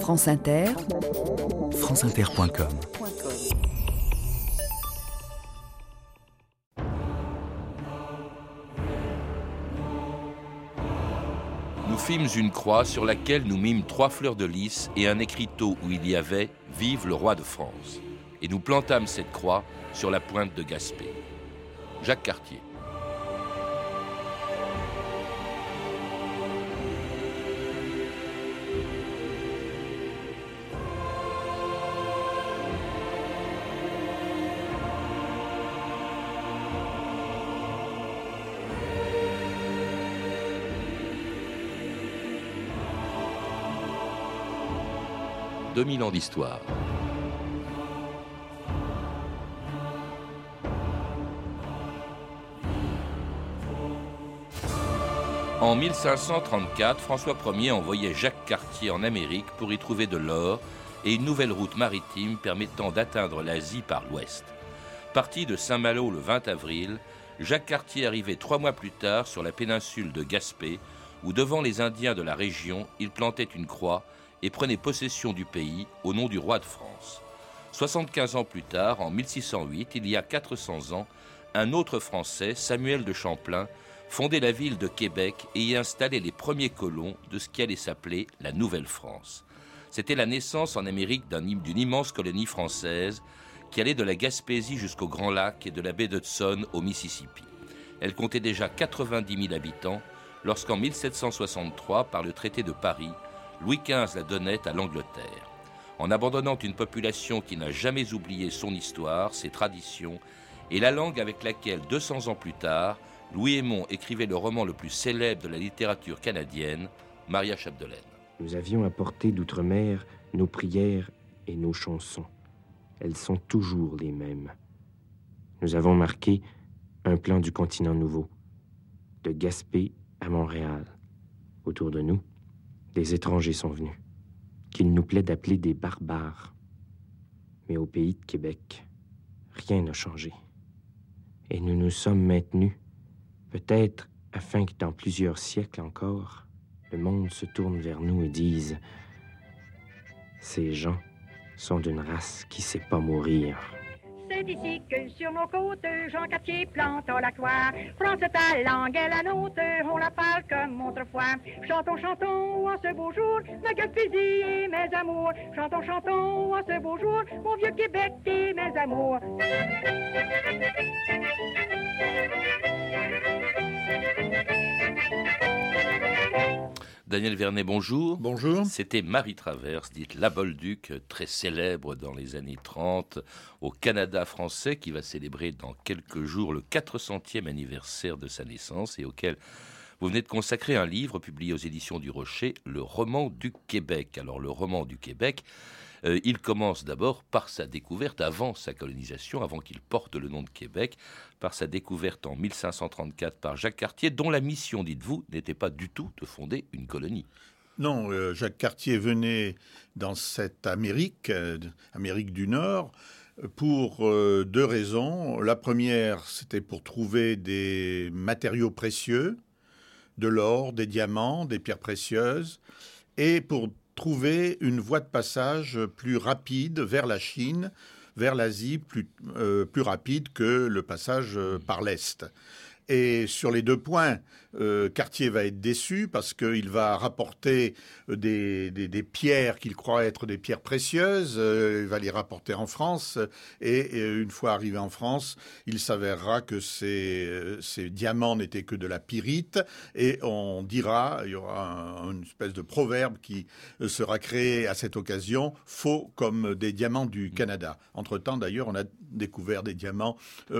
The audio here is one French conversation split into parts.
France Inter, franceinter.com Nous fîmes une croix sur laquelle nous mîmes trois fleurs de lys et un écriteau où il y avait Vive le roi de France. Et nous plantâmes cette croix sur la pointe de Gaspé. Jacques Cartier. 2000 ans d'histoire. En 1534, François Ier envoyait Jacques Cartier en Amérique pour y trouver de l'or et une nouvelle route maritime permettant d'atteindre l'Asie par l'ouest. Parti de Saint-Malo le 20 avril, Jacques Cartier arrivait trois mois plus tard sur la péninsule de Gaspé, où devant les Indiens de la région, il plantait une croix et prenait possession du pays au nom du roi de France. 75 ans plus tard, en 1608, il y a 400 ans, un autre Français, Samuel de Champlain, fondait la ville de Québec et y installait les premiers colons de ce qui allait s'appeler la Nouvelle-France. C'était la naissance en Amérique d'une immense colonie française qui allait de la Gaspésie jusqu'au Grand Lac et de la baie d'Hudson au Mississippi. Elle comptait déjà 90 000 habitants lorsqu'en 1763, par le traité de Paris, Louis XV la donnait à l'Angleterre. En abandonnant une population qui n'a jamais oublié son histoire, ses traditions et la langue avec laquelle, 200 ans plus tard, Louis Aymon écrivait le roman le plus célèbre de la littérature canadienne, Maria Chapdelaine. Nous avions apporté d'outre-mer nos prières et nos chansons. Elles sont toujours les mêmes. Nous avons marqué un plan du continent nouveau, de Gaspé à Montréal. Autour de nous, des étrangers sont venus, qu'il nous plaît d'appeler des barbares. Mais au pays de Québec, rien n'a changé. Et nous nous sommes maintenus, peut-être afin que dans plusieurs siècles encore, le monde se tourne vers nous et dise Ces gens sont d'une race qui sait pas mourir. Ici que sur nos côtes, Jean Cartier plante la croix. France ta langue est la nôtre, on la parle comme autrefois. Chantons, chantons en ce beau jour, ma Gaspésie et mes amours. Chantons, chantons en ce beau jour, mon vieux Québec et mes amours. Daniel Vernet, bonjour. Bonjour. C'était Marie Traverse, dite La Bolduc, très célèbre dans les années 30 au Canada français, qui va célébrer dans quelques jours le 400e anniversaire de sa naissance et auquel vous venez de consacrer un livre publié aux éditions du Rocher, Le roman du Québec. Alors, le roman du Québec, euh, il commence d'abord par sa découverte avant sa colonisation, avant qu'il porte le nom de Québec, par sa découverte en 1534 par Jacques Cartier, dont la mission, dites-vous, n'était pas du tout de fonder une colonie. Non, euh, Jacques Cartier venait dans cette Amérique, euh, Amérique du Nord, pour deux raisons. La première, c'était pour trouver des matériaux précieux, de l'or, des diamants, des pierres précieuses, et pour trouver une voie de passage plus rapide vers la Chine, vers l'Asie, plus, euh, rapide que le passage euh, par l'Est. Et sur les deux points, euh, Cartier va être déçu parce qu'il va rapporter euh, des, des, pierres qu'il croit être des pierres précieuses. Euh, il va les rapporter en France. Et, une fois arrivé en France, il s'avérera que ces, ces diamants n'étaient que de la pyrite. Et on dira, il y aura une espèce de proverbe qui sera créé à cette occasion, faux comme des diamants du Canada. Entre-temps, d'ailleurs, on a découvert des diamants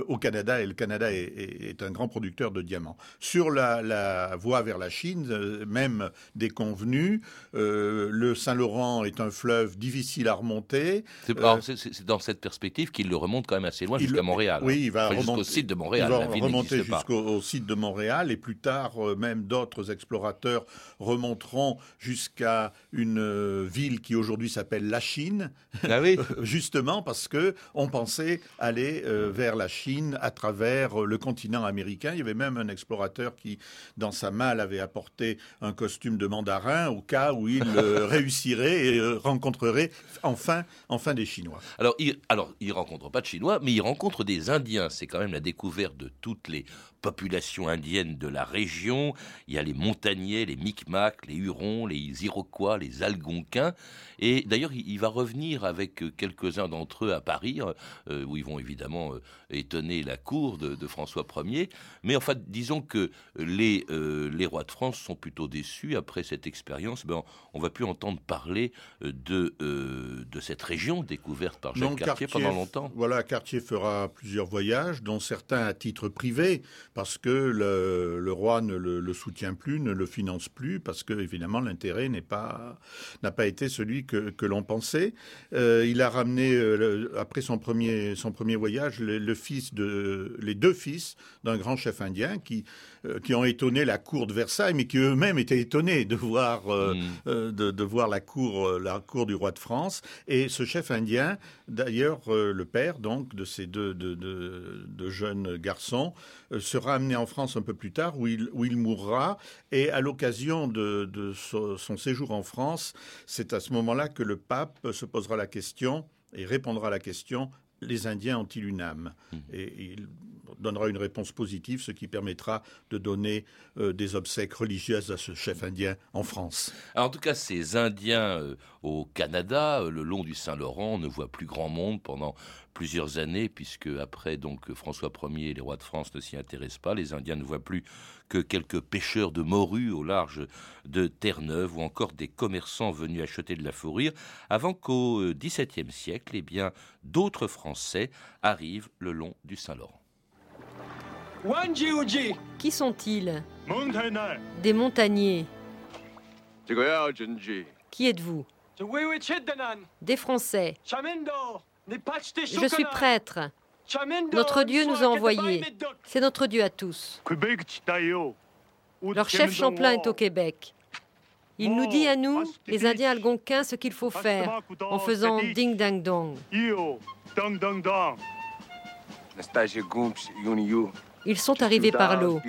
au Canada et le Canada est, est un grand producteur de diamants. Sur la, la voie vers la Chine, euh, même déconvenue. Euh, le Saint-Laurent est un fleuve difficile à remonter. C'est dans cette perspective qu'il le remonte quand même assez loin jusqu'à Montréal. Oui, il va remonter jusqu'au site de Montréal. Il va remonter jusqu'au site de Montréal et plus tard, euh, même d'autres explorateurs remonteront jusqu'à une ville qui aujourd'hui s'appelle la Chine. Ah oui. justement parce que on pensait aller vers la Chine à travers le continent américain. Il y avait même un explorateur qui dans sa malle, avait apporté un costume de mandarin au cas où il réussirait et euh, rencontrerait enfin, enfin des Chinois. Alors il, alors, il rencontre pas de Chinois, mais il rencontre des Indiens. C'est quand même la découverte de toutes les populations indiennes de la région. Il y a les Montagnais, les Micmacs, les Hurons, les Iroquois, les Algonquins. Et d'ailleurs, il va revenir avec quelques-uns d'entre eux à Paris, euh, où ils vont évidemment euh, étonner la cour de, François Ier. Mais enfin, disons que les, euh, les rois de France sont plutôt déçus après cette expérience. Ben, on va plus entendre parler de, de cette région découverte par Jacques Cartier, pendant longtemps. Voilà, Cartier fera plusieurs voyages, dont certains à titre privé, parce que le, roi ne le, soutient plus, ne le finance plus, parce que évidemment l'intérêt n'est pas n'a pas été celui que, l'on pensait. il a ramené après son premier son premier voyage le, fils de, les deux fils d'un grand chef indien qui, euh, qui ont étonné la cour de Versailles, mais qui eux-mêmes étaient étonnés de voir, euh, mm. euh, de, voir la cour, la cour du roi de France. Et ce chef indien, d'ailleurs, le père donc de ces deux de, jeunes garçons, sera amené en France un peu plus tard, où il, où il mourra. Et à l'occasion de, son séjour en France, c'est à ce moment-là que le pape se posera la question et répondra à la question les Indiens ont-ils une âme? Et il donnera une réponse positive, ce qui permettra de donner euh, des obsèques religieuses à ce chef indien en France. en tout cas, ces Indiens euh, au Canada, euh, le long du Saint-Laurent, ne voient plus grand monde pendant plusieurs années, puisque après donc François Ier les rois de France ne s'y intéressent pas. Les Indiens ne voient plus que quelques pêcheurs de morues au large de Terre-Neuve ou encore des commerçants venus acheter de la fourrure, avant qu'au XVIIe siècle, eh bien, d'autres Français arrivent le long du Saint-Laurent. Qui sont-ils Des montagnais. Qui êtes-vous Des Français. Je suis prêtre. Notre Dieu nous a envoyés. C'est notre Dieu à tous. Leur chef Champlain est au Québec. Il nous dit à nous, les Indiens algonquins, ce qu'il faut faire en faisant ding dang dong. Ils sont arrivés par l'eau,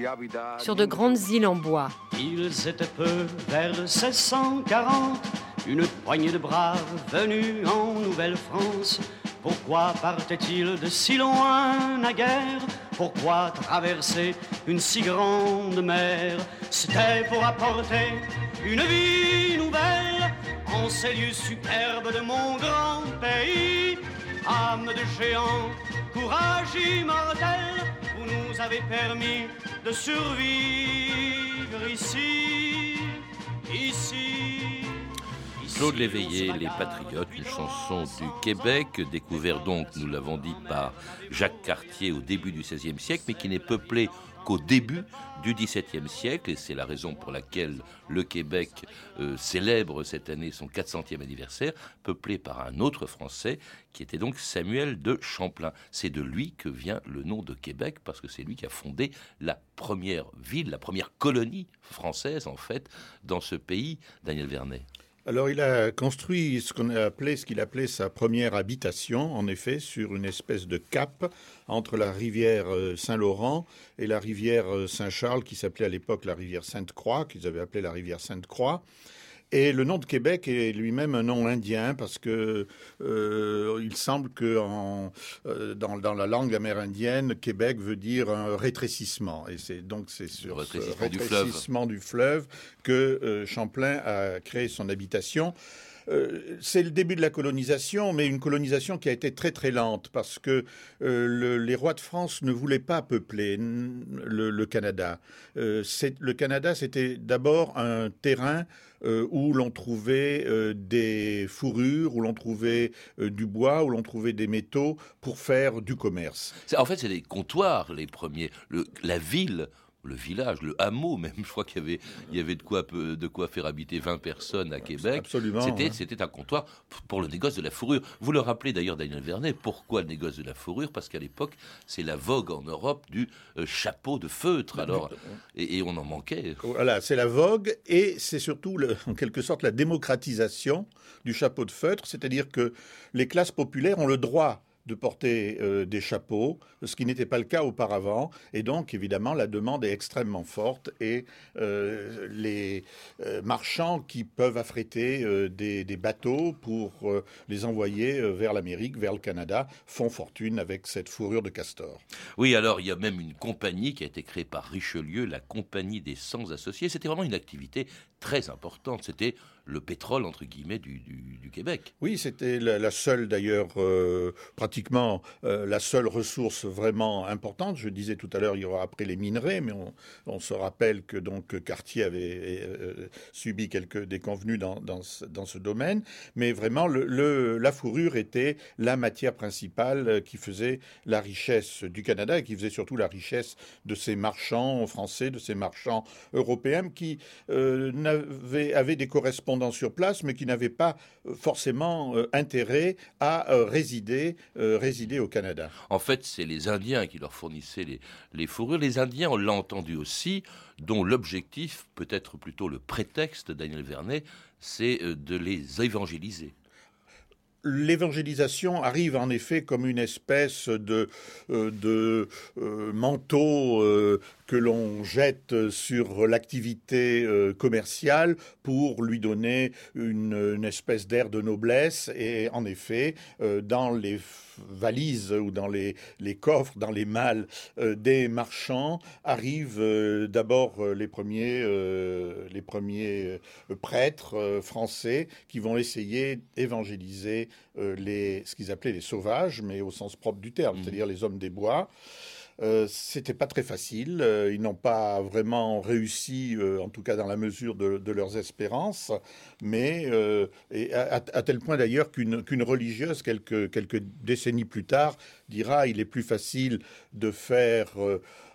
sur de grandes îles en bois. Ils étaient peu vers 1640, une poignée de braves venus en Nouvelle-France. Pourquoi partaient-ils de si loin naguère Pourquoi traverser une si grande mer? C'était pour apporter une vie nouvelle en ces lieux superbes de mon grand pays. Âme de géant, courage immortel, nous avez permis de survivre ici, ici. Claude Léveillé, Les Patriotes, une chanson du Québec, découverte donc, nous l'avons dit, par Jacques Cartier au début du XVIe siècle, mais qui n'est peuplée qu'au début du XVIIe siècle, et c'est la raison pour laquelle le Québec euh, célèbre cette année son 400e anniversaire, peuplé par un autre Français, qui était donc Samuel de Champlain. C'est de lui que vient le nom de Québec, parce que c'est lui qui a fondé la première ville, la première colonie française, en fait, dans ce pays, Daniel Vernet. Alors, il a construit ce qu'on qu'il appelait sa première habitation, en effet, sur une espèce de cap entre la rivière euh, Saint-Laurent et la rivière euh, Saint-Charles, qui s'appelait à l'époque la rivière Sainte-Croix, qu'ils avaient appelé la rivière Sainte-Croix. Et le nom de Québec est lui-même un nom indien parce que euh, il semble que en, euh, dans, dans, la langue amérindienne, Québec veut dire un rétrécissement. Et c'est donc c'est sur ce rétrécissement du fleuve, que euh, Champlain a créé son habitation. Euh, c'est le début de la colonisation, mais une colonisation qui a été très très lente parce que euh, les rois de France ne voulaient pas peupler le, Canada. Euh, le Canada, c'était d'abord un terrain où l'on trouvait des fourrures, où l'on trouvait du bois, où l'on trouvait des métaux pour faire du commerce. En fait, c'est des comptoirs les premiers. la ville le village, le hameau même. Je crois qu'il y avait, il y avait de, quoi, de quoi faire habiter 20 personnes à Québec. Absolument. C'était, c'était un comptoir pour le négoce de la fourrure. Vous le rappelez d'ailleurs, Daniel Vernet, pourquoi le négoce de la fourrure? Parce qu'à l'époque, c'est la vogue en Europe du euh, chapeau de feutre. Alors, et, on en manquait. Voilà, c'est la vogue et c'est surtout, en quelque sorte, la démocratisation du chapeau de feutre. C'est-à-dire que les classes populaires ont le droit de porter des chapeaux, ce qui n'était pas le cas auparavant. Et donc, évidemment, la demande est extrêmement forte et les marchands qui peuvent affréter des, des, bateaux pour les envoyer vers l'Amérique, vers le Canada, font fortune avec cette fourrure de castor. Oui, alors il y a même une compagnie qui a été créée par Richelieu, la Compagnie des Sans Associés. C'était vraiment une activité très importante. C'était le pétrole, entre guillemets, du, Québec. Oui, c'était la, seule, d'ailleurs, euh, pratiquement euh, la seule ressource vraiment importante. Je disais tout à l'heure, il y aura après les minerais, mais on, se rappelle que donc Cartier avait euh, subi quelques déconvenus dans, dans, ce domaine. Mais vraiment, le, la fourrure était la matière principale qui faisait la richesse du Canada et qui faisait surtout la richesse de ces marchands français, de ces marchands européens qui avaient, avaient des correspondants sur place, mais qui n'avaient pas euh, forcément euh, intérêt à euh, résider, résider au Canada. En fait, c'est les Indiens qui leur fournissaient les, les fourrures. Les Indiens, on l'a entendu aussi, dont l'objectif, peut-être plutôt le prétexte, Daniel Vernet, c'est de les évangéliser. L'évangélisation arrive en effet comme une espèce de, de manteau que l'on jette sur l'activité euh, commerciale pour lui donner une, espèce d'air de noblesse. Et en effet, euh, dans les valises ou dans les, coffres, dans les malles euh, des marchands, arrivent d'abord les premiers, les premiers prêtres français qui vont essayer d'évangéliser les, ce qu'ils appelaient les sauvages, mais au sens propre du terme, mmh. c'est-à-dire les hommes des bois. Euh, c'était pas très facile. Euh, ils n'ont pas vraiment réussi, euh, en tout cas dans la mesure de, leurs espérances, mais et à, tel point d'ailleurs qu'une religieuse, quelques, quelques décennies plus tard, dira il est plus facile de faire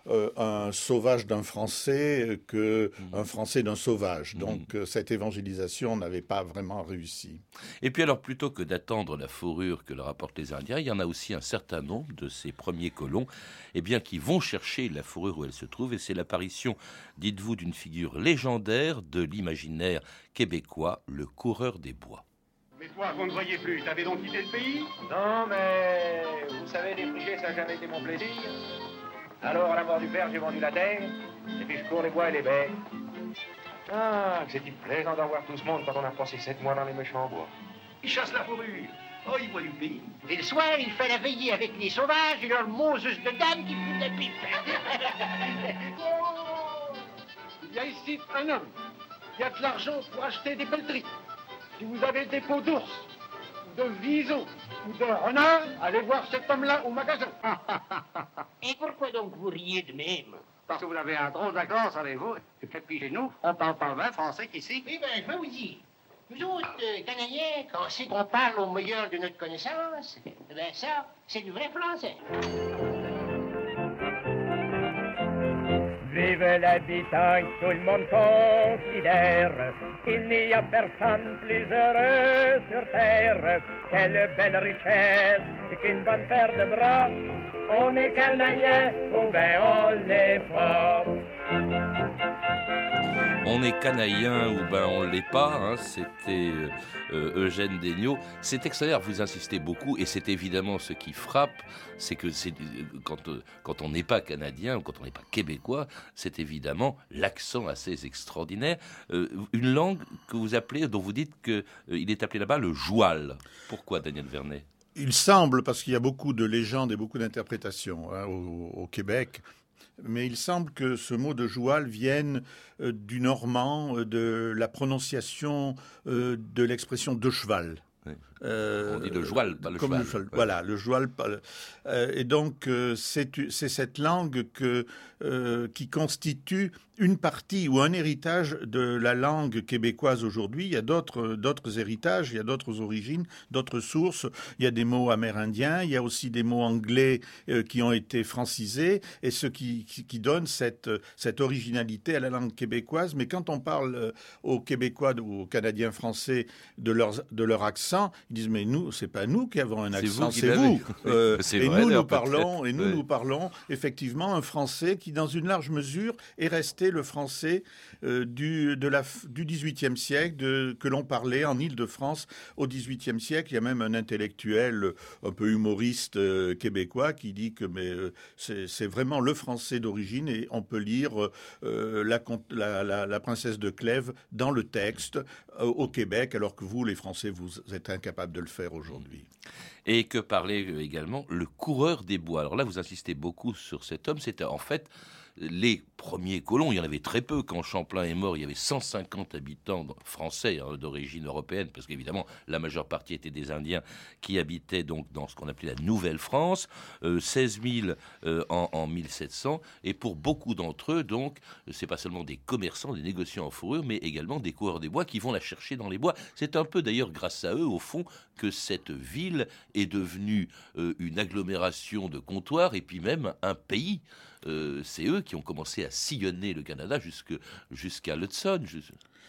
euh, un sauvage d'un Français que mmh. un Français d'un sauvage. Mmh. Donc euh, cette évangélisation n'avait pas vraiment réussi. Et puis alors plutôt que d'attendre la fourrure que leur apportent les Indiens, il y en a aussi un certain nombre de ces premiers colons eh bien, qui vont chercher la fourrure où elle se trouve et c'est l'apparition, dites-vous, d'une figure légendaire de l'imaginaire québécois, le coureur des bois. Mais toi, vous ne voyez plus, t'avais donc quitté le pays? Non, mais vous savez, les ça n'a jamais été mon plaisir. Alors, à la mort du père, j'ai vendu la terre, et puis je cours les bois et les baies. Ah, c'est-il plaisant d'en voir tout ce monde quand on a passé sept mois dans les méchants bois. Ils chassent la fourrure. Oh, ils voient du pays. Et le soir, il fait la veillée avec les sauvages et leur Moses de dame qui fout la pipe. il y a ici un homme qui a de l'argent pour acheter des pelleteries. Si vous avez des peaux d'ours, de visons, ou de renard, allez voir cet homme-là au magasin. Et pourquoi donc vous riez de même? Parce que vous avez un drôle d'accord, savez-vous. Et puis chez nous, on parle pas le français qu'ici. Oui, ben, je vais vous dire. Nous autres, euh, Canadiens, quand c'est qu'on parle au meilleur de notre connaissance, ben ça, c'est du vrai français. Vive l'habitant, tout le monde considère qu'il n'y a personne plus heureux sur terre. Quelle belle richesse qu'une bonne paire de bras. On est canadien, ou ben on l'est pas. On est canaïen ou ben on l'est pas, hein, c'était euh, euh, Eugène Degnaud. C'est extraordinaire, vous insistez beaucoup, et c'est évidemment ce qui frappe, c'est que c'est, quand, euh, quand on n'est pas canadien ou quand on n'est pas québécois, c'est évidemment l'accent assez extraordinaire. une langue que vous appelez, dont vous dites qu'il est appelé là-bas le joual. Pourquoi Daniel Vernet? Il semble, parce qu'il y a beaucoup de légendes et beaucoup d'interprétations hein, au, Québec, mais il semble que ce mot de joual vienne euh, du normand, euh, de la prononciation euh, de l'expression de cheval. On dit le joual, pas le cheval. Voilà, le joual. et donc, c'est cette langue que, qui constitue une partie ou un héritage de la langue québécoise aujourd'hui. Il y a d'autres, d'autres héritages, il y a d'autres origines, d'autres sources. Il y a des mots amérindiens, il y a aussi des mots anglais euh, qui ont été francisés et ce qui, qui, donne cette, cette originalité à la langue québécoise. Mais quand on parle euh, aux Québécois ou aux Canadiens français de leur, de leur accent, ils disent mais nous, c'est pas nous qui avons un accent, c'est vous. Euh, et nous, nous parlons, et nous, nous parlons effectivement un français qui, dans une large mesure, est resté le français euh, du, de la, du XVIIIe siècle, de, que l'on parlait en Île-de-France au XVIIIe siècle. Il y a même un intellectuel un peu humoriste euh, québécois qui dit que mais, euh, c'est vraiment le français d'origine et on peut lire la, la, la, princesse de Clèves dans le texte au Québec, alors que vous, les Français, vous êtes incapables de le faire aujourd'hui. Et que parlait également le coureur des bois. Alors là, vous insistez beaucoup sur cet homme. C'était en fait les premiers colons, il y en avait très peu. Quand Champlain est mort, il y avait 150 habitants français hein, d'origine européenne, parce qu'évidemment, la majeure partie étaient des Indiens qui habitaient donc dans ce qu'on appelait la Nouvelle-France, 16 euh, 000 euh, en, 1700. Et pour beaucoup d'entre eux, donc, c'est pas seulement des commerçants, des négociants en fourrure, mais également des coureurs des bois qui vont la chercher dans les bois. C'est un peu d'ailleurs grâce à eux, au fond, que cette ville est devenue euh, une agglomération de comptoirs et puis même un pays. C'est eux qui ont commencé à sillonner le Canada jusqu'à l'Hudson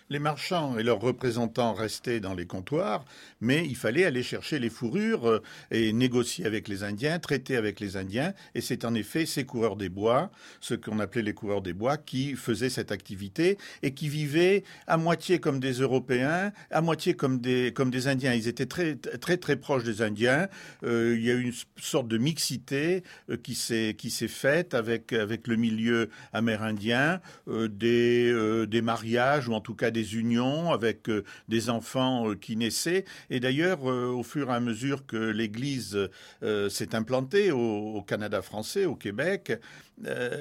les marchands et leurs représentants restaient dans les comptoirs, mais il fallait aller chercher les fourrures euh, et négocier avec les Indiens, traiter avec les Indiens. Et c'est en effet ces coureurs des bois, ce qu'on appelait les coureurs des bois, qui faisaient cette activité et qui vivaient à moitié comme des Européens, à moitié comme des, comme des Indiens. Ils étaient très, très, très proches des Indiens. Euh, il y a eu une sorte de mixité euh, qui s'est, faite avec, avec le milieu amérindien, des, des mariages ou en tout cas des unions avec euh, des enfants euh, qui naissaient. Et d'ailleurs, euh, au fur et à mesure que l'Église s'est implantée au, Canada français, au Québec,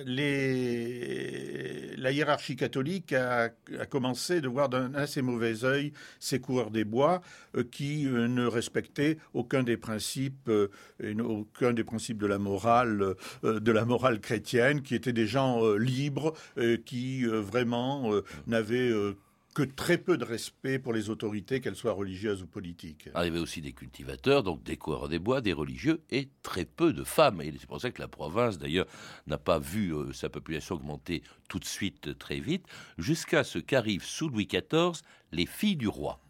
les... la hiérarchie catholique a, commencé de voir d'un assez mauvais œil ces coureurs des bois qui ne respectaient aucun des principes, aucun des principes de la morale, de la morale chrétienne, qui étaient des gens libres, qui vraiment n'avaient que très peu de respect pour les autorités, qu'elles soient religieuses ou politiques. Ah, y avait aussi des cultivateurs, donc des coureurs des bois, des religieux, et très peu de femmes. Et c'est pour ça que la province, d'ailleurs, n'a pas vu euh, sa population augmenter tout de suite très vite, jusqu'à ce qu'arrivent sous Louis XIV les filles du roi.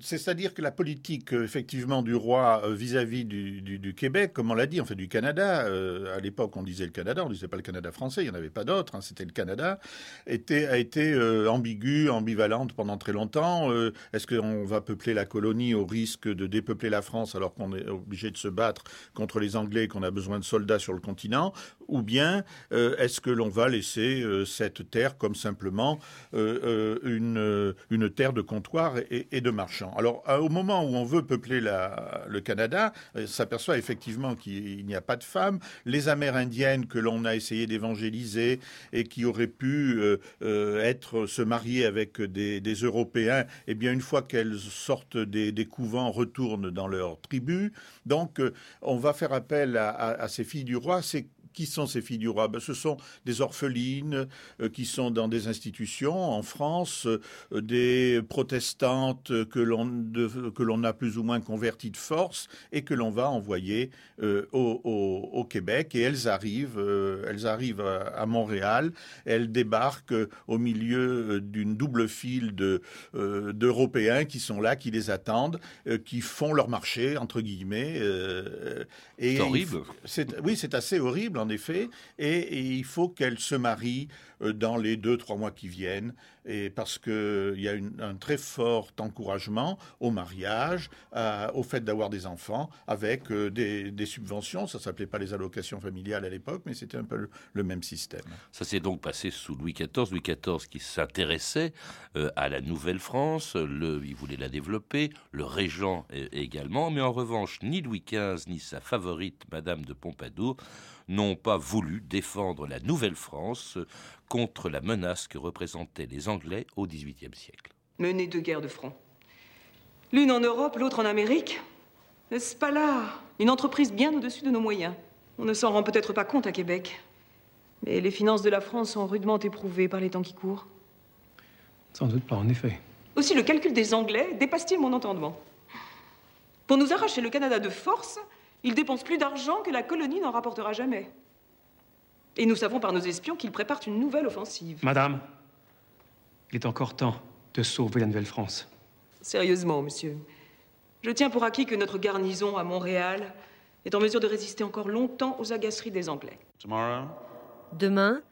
C'est-à-dire que la politique, euh, effectivement, du roi euh, vis-à-vis du, Québec, comme on l'a dit, en fait, du Canada, euh, à l'époque, on disait le Canada, on ne disait pas le Canada français, il n'y en avait pas d'autre, hein, c'était le Canada, a été ambiguë, ambivalente pendant très longtemps. Est-ce qu'on va peupler la colonie au risque de dépeupler la France alors qu'on est obligé de se battre contre les Anglais et qu'on a besoin de soldats sur le continent Ou bien est-ce que l'on va laisser cette terre comme simplement une, une terre de comptoir et, et de marché? Alors, au moment où on veut peupler le Canada, on euh, s'aperçoit effectivement qu'il n'y a pas de femmes. Les Amérindiennes que l'on a essayé d'évangéliser et qui auraient pu euh, euh, se marier avec des, Européens, eh bien, une fois qu'elles sortent des, couvents, retournent dans leur tribu. Donc, on va faire appel à, ces filles du roi. Qui sont ces filles du roi ben, Ce sont des orphelines euh, qui sont dans des institutions en France, euh, des protestantes que l'on a plus ou moins converties de force et que l'on va envoyer euh, au, Québec. Et elles arrivent, elles arrivent à, Montréal. Elles débarquent au milieu d'une double file de d'Européens qui sont là, qui les attendent, qui font leur marché entre guillemets. c'est horrible. Oui, c'est assez horrible en effet, et, il faut qu'elle se marie euh, dans les deux, trois mois qui viennent, et parce qu'il y a un très fort encouragement au mariage, au fait d'avoir des enfants, avec euh, des, subventions. Ça s'appelait pas les allocations familiales à l'époque, mais c'était un peu le, même système. Ça s'est donc passé sous Louis XIV. Louis XIV qui s'intéressait euh, à la Nouvelle-France, il voulait la développer, le régent également, mais en revanche, ni Louis XV ni sa favorite, Madame de Pompadour, n'ont pas voulu défendre la Nouvelle-France contre la menace que représentaient les Anglais au XVIIIe siècle. Mener deux guerres de front. L'une en Europe, l'autre en Amérique. N'est-ce pas là une entreprise bien au-dessus de nos moyens? On ne s'en rend peut-être pas compte à Québec, mais les finances de la France sont rudement éprouvées par les temps qui courent. Sans doute pas, en effet. Aussi, le calcul des Anglais dépasse-t-il mon entendement? Pour nous arracher le Canada de force, ils dépensent plus d'argent que la colonie n'en rapportera jamais. Et nous savons par nos espions qu'ils préparent une nouvelle offensive. Madame, il est encore temps de sauver la Nouvelle-France. Sérieusement, monsieur. Je tiens pour acquis que notre garnison à Montréal est en mesure de résister encore longtemps aux agaceries des Anglais. Demain,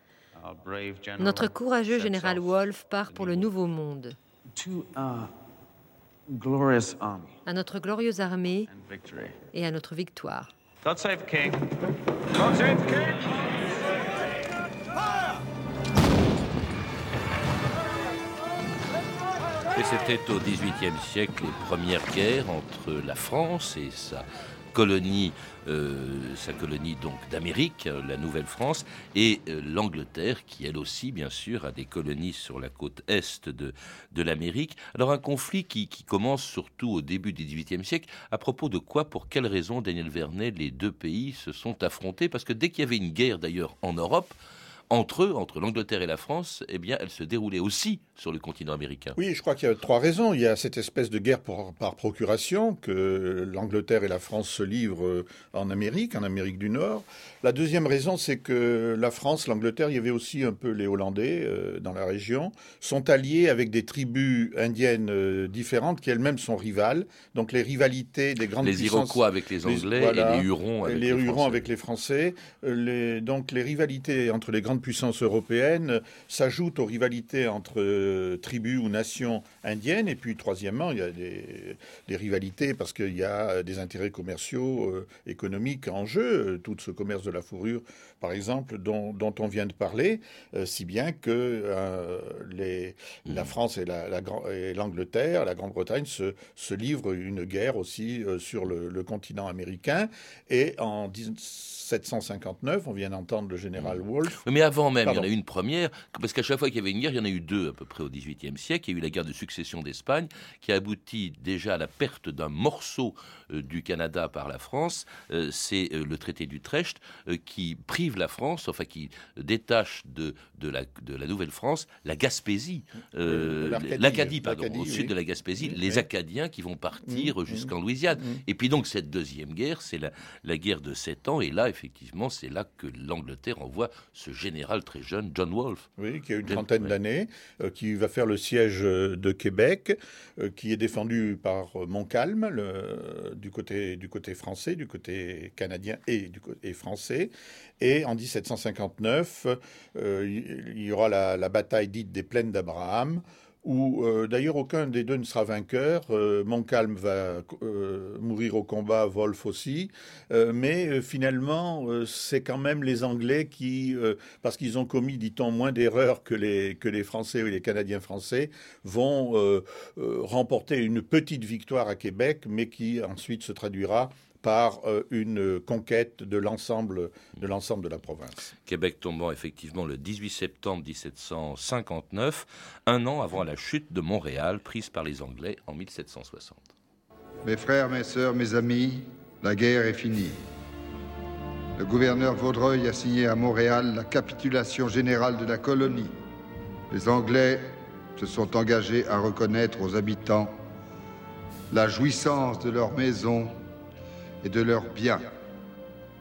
Notre courageux général Wolfe part pour le Nouveau Monde. À notre glorieuse armée et à notre victoire. Et c'était au XVIIIe siècle les premières guerres entre la France et sa colonie, euh, sa colonie donc d'Amérique, euh, la Nouvelle-France, et euh, l'Angleterre, qui elle aussi, bien sûr, a des colonies sur la côte est de, de l'Amérique. Alors un conflit qui, qui, commence surtout au début du XVIIIe siècle. À propos de quoi, pour quelles raisons, Daniel Vernet, les deux pays se sont affrontés? Parce que dès qu'il y avait une guerre, d'ailleurs, en Europe, entre eux, entre l'Angleterre et la France, eh bien, elle se déroulait aussi sur le continent américain. Oui, je crois qu'il y a trois raisons. Il y a cette espèce de guerre par procuration que l'Angleterre et la France se livrent euh, en Amérique, en Amérique du Nord. La deuxième raison, c'est que la France, l'Angleterre, il y avait aussi un peu les Hollandais euh, dans la région, sont alliés avec des tribus indiennes euh, différentes qui elles-mêmes sont rivales. Donc les rivalités des grandes les puissances... Les Iroquois avec les Anglais et les Hurons avec les, les, Hurons avec les Français. Les, donc les rivalités entre les grandes puissances européennes s'ajoutent aux rivalités entre euh, tribus ou nations indiennes. Et puis, troisièmement, il y a des, rivalités parce qu'il y a des intérêts commerciaux, euh, économiques en jeu. Tout ce commerce de la fourrure, par exemple, dont, on vient de parler, euh, si bien que les, la France et l'Angleterre, la, la Grande-Bretagne, se, se, livrent une guerre aussi sur le, le, continent américain. Et en 1759, on vient d'entendre le général Wolfe. Mais avant même, il y en a eu une première, parce qu'à chaque fois qu'il y avait une guerre, il y en a eu deux à peu près au XVIIIe siècle. Il y a eu la guerre de succession d'Espagne, qui a abouti déjà à la perte d'un morceau euh, du Canada par la France. Euh, c'est euh, le traité d'Utrecht qui prive la France, enfin qui détache de, de, la, de la Nouvelle-France la Gaspésie, l'Acadie, pardon, au sud de la Gaspésie, les Acadiens qui vont partir mmh, mmh. jusqu'en Louisiane. Mmh. Et puis donc cette deuxième guerre, c'est la, la guerre de sept ans, et là, effectivement, c'est là que l'Angleterre envoie ce général très jeune, John Wolfe. Oui, qui a une trentaine d'années, euh, qui va faire le siège euh, de Québec, euh, qui est défendu par Montcalm, le, du, côté, du côté français, du côté canadien et, du, français. Et en 1759, il y aura la, la bataille dite des plaines d'Abraham, où euh, d'ailleurs aucun des deux ne sera vainqueur. Euh, Montcalm va euh, mourir au combat, Wolf aussi, mais finalement c'est quand même les Anglais qui, parce qu'ils ont commis, dit-on, moins d'erreurs que les, que les Français ou les Canadiens français, vont remporter une petite victoire à Québec, mais qui ensuite se traduira par euh, une conquête de l'ensemble de l'ensemble de la province. Québec tombant effectivement le 18 septembre 1759, un an avant la chute de Montréal prise par les Anglais en 1760. Mes frères, mes sœurs, mes amis, la guerre est finie. Le gouverneur Vaudreuil a signé à Montréal la capitulation générale de la colonie. Les Anglais se sont engagés à reconnaître aux habitants la jouissance de leur maison et de leurs biens.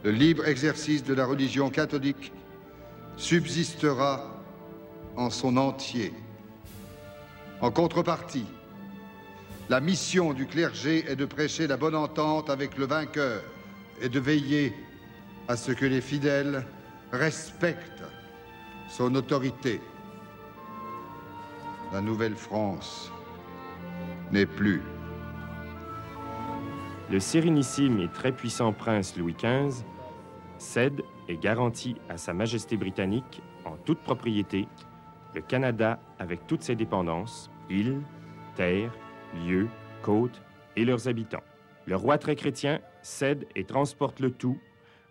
Le libre exercice de la religion catholique subsistera en son entier. En contrepartie, la mission du clergé est de prêcher la bonne entente avec le vainqueur et de veiller à ce que les fidèles respectent son autorité. La Nouvelle-France n'est plus le sérénissime et très puissant prince Louis XV cède et garantit à Sa Majesté britannique, en toute propriété, le Canada avec toutes ses dépendances, îles, terres, lieux, côtes et leurs habitants. Le roi très chrétien cède et transporte le tout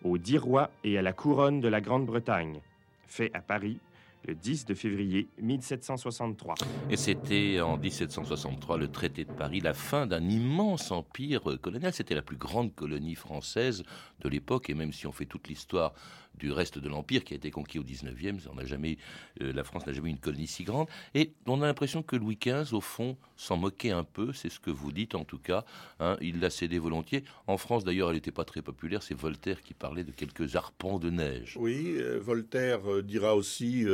aux dix rois et à la couronne de la Grande-Bretagne, fait à Paris le 10 de février 1763. Et c'était en 1763 le traité de Paris, la fin d'un immense empire colonial. C'était la plus grande colonie française de l'époque, et même si on fait toute l'histoire du reste de l'Empire qui a été conquis au 19e. On n'a jamais, euh, la France n'a jamais eu une colonie si grande. Et on a l'impression que Louis XV, au fond, s'en moquait un peu. C'est ce que vous dites en tout cas. Hein. il l'a cédé volontiers. En France, d'ailleurs, elle n'était pas très populaire. C'est Voltaire qui parlait de quelques arpents de neige. Oui, euh, Voltaire euh, dira aussi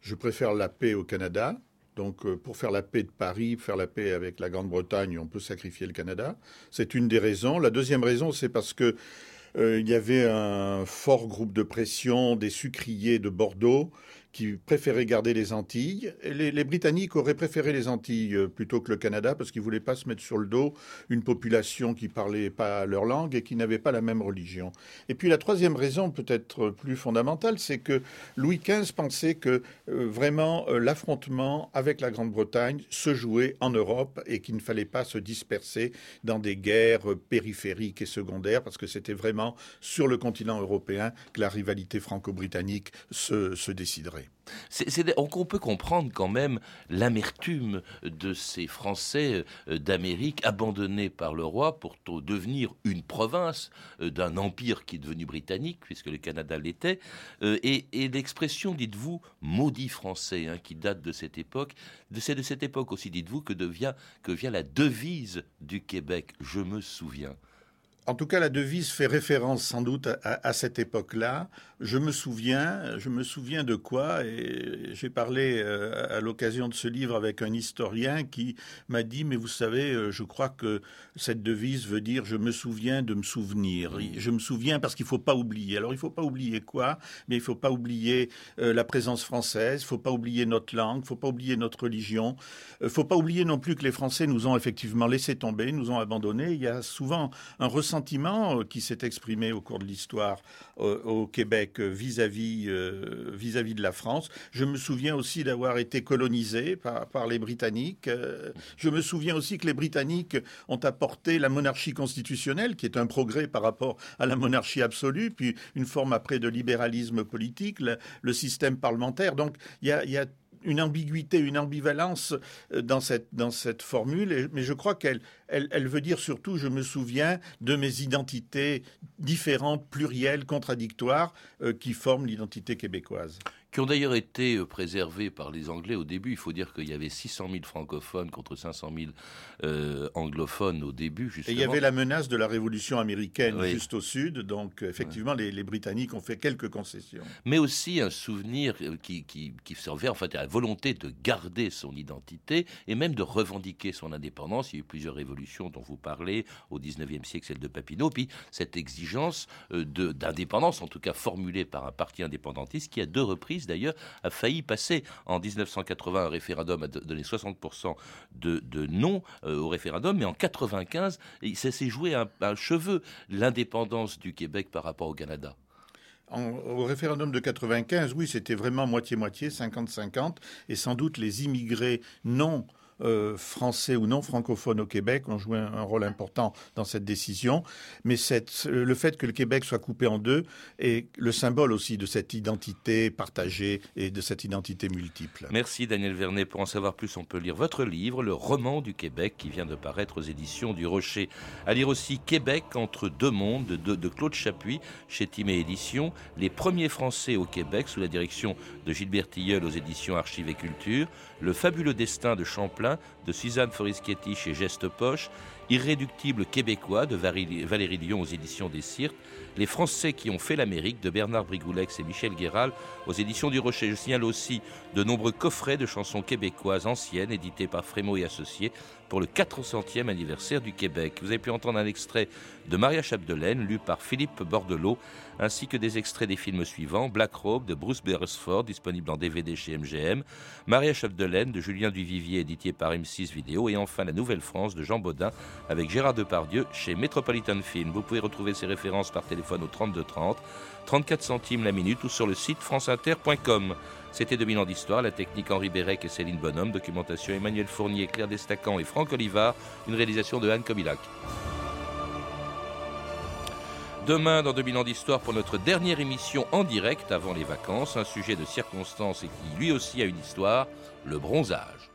Je préfère la paix au Canada. Donc, pour faire la paix de Paris, faire la paix avec la Grande-Bretagne, on peut sacrifier le Canada. C'est une des raisons. La deuxième raison, c'est parce que il y avait un fort groupe de pression des sucriers de Bordeaux qui préférait garder les Antilles. Les, Britanniques auraient préféré les Antilles euh, plutôt que le Canada parce qu'ils ne voulaient pas se mettre sur le dos une population qui parlait pas leur langue et qui n'avait pas la même religion. Et puis la troisième raison, peut-être plus fondamentale, c'est que Louis XV pensait que euh, vraiment euh, l'affrontement avec la Grande-Bretagne se jouait en Europe et qu'il ne fallait pas se disperser dans des guerres périphériques et secondaires parce que c'était vraiment sur le continent européen que la rivalité franco-britannique se déciderait. On peut comprendre quand même l'amertume de ces Français euh, d'Amérique abandonnés par le roi pour devenir une province euh, d'un empire qui est devenu britannique, puisque le Canada l'était. Euh, et, l'expression, dites-vous, maudit français, hein, qui date de cette époque, c'est de cette époque aussi, dites-vous, que, devient, que vient la devise du Québec, je me souviens. En tout cas, la devise fait référence sans doute à, cette époque-là. Je me souviens, je me souviens de quoi, et j'ai parlé euh, à l'occasion de ce livre avec un historien qui m'a dit, mais vous savez, euh, je crois que cette devise veut dire je me souviens de me souvenir. Je me souviens parce qu'il ne faut pas oublier. Alors il ne faut pas oublier quoi? Mais il ne faut pas oublier euh, la présence française, il ne faut pas oublier notre langue, il ne faut pas oublier notre religion. Il ne faut pas oublier non plus que les Français nous ont effectivement laissé tomber, nous ont abandonnés. Il y a souvent un ressentiment sentiment euh, qui s'est exprimé au cours de l'histoire euh, au Québec vis-à-vis euh, vis-à-vis de la France. Je me souviens aussi d'avoir été colonisé par, par les Britanniques. Je me souviens aussi que les Britanniques ont apporté la monarchie constitutionnelle, qui est un progrès par rapport à la monarchie absolue, puis une forme après de libéralisme politique, le, système parlementaire. Donc il y a, y a une ambiguïté, une ambivalence euh, dans cette, formule, mais je crois qu'elle elle, elle veut dire surtout, je me souviens de mes identités différentes, plurielles, contradictoires, euh, qui forment l'identité québécoise qui ont d'ailleurs été euh, préservés par les Anglais au début. Il faut dire qu'il y avait 600 000 francophones contre 500 000 euh, anglophones au début. Justement. Et il y avait la menace de la Révolution américaine juste au sud, donc effectivement les, les, Britanniques ont fait quelques concessions. Mais aussi un souvenir euh, qui, qui, qui servait en fait à la volonté de garder son identité et même de revendiquer son indépendance. Il y a eu plusieurs révolutions dont vous parlez au 19e siècle, celle de Papineau, puis cette exigence d'indépendance, en tout cas formulée par un parti indépendantiste qui a deux reprises d'ailleurs, a failli passer en 1980 un référendum a donné 60% de, non euh, au référendum, mais en 95, ça s'est joué un, cheveu l'indépendance du Québec par rapport au Canada. au référendum de 95, oui, c'était vraiment moitié-moitié, 50-50, et sans doute les immigrés non euh, français ou non francophones au Québec ont joué un, rôle important dans cette décision. Mais cette, le fait que le Québec soit coupé en deux est le symbole aussi de cette identité partagée et de cette identité multiple. Merci Daniel Vernet. Pour en savoir plus, on peut lire votre livre, Le roman du Québec, qui vient de paraître aux éditions du Rocher. À lire aussi Québec entre deux mondes de, de Claude Chapuis chez Timé Éditions, Les premiers Français au Québec sous la direction de Gilbert Tilleul aux éditions Archives et Culture, Le fabuleux destin de Champlain de Suzanne Forischetti chez Geste Poche, Irréductible québécois de Valérie Lyon aux éditions des Cirques, Les Français qui ont fait l'Amérique de Bernard Brigoulex et Michel Guéral aux éditions du Rocher. Je signale aussi de nombreux coffrets de chansons québécoises anciennes édités par Frémaux et Associés pour le 400e anniversaire du Québec. Vous avez pu entendre un extrait de Maria Chapdelaine lu par Philippe Bordelot ainsi que des extraits des films suivants Black Robe de Bruce Beresford disponible en DVD chez MGM, Maria Chapdelaine de Julien Duvivier édité par M6 Vidéo et enfin La Nouvelle France de Jean Baudin avec Gérard Depardieu chez Metropolitan Film. Vous pouvez retrouver ces références par téléphone au 32 30, 34 centimes la minute ou sur le site franceinter.com. C'était 2000 ans d'histoire, la technique Henri Bérec et Céline Bonhomme, documentation Emmanuel Fournier, Claire Destacan et Franck Olivard, une réalisation de Anne Kobilac. Demain, dans 2000 ans d'histoire, pour notre dernière émission en direct avant les vacances, un sujet de circonstance et qui lui aussi a une histoire, le bronzage.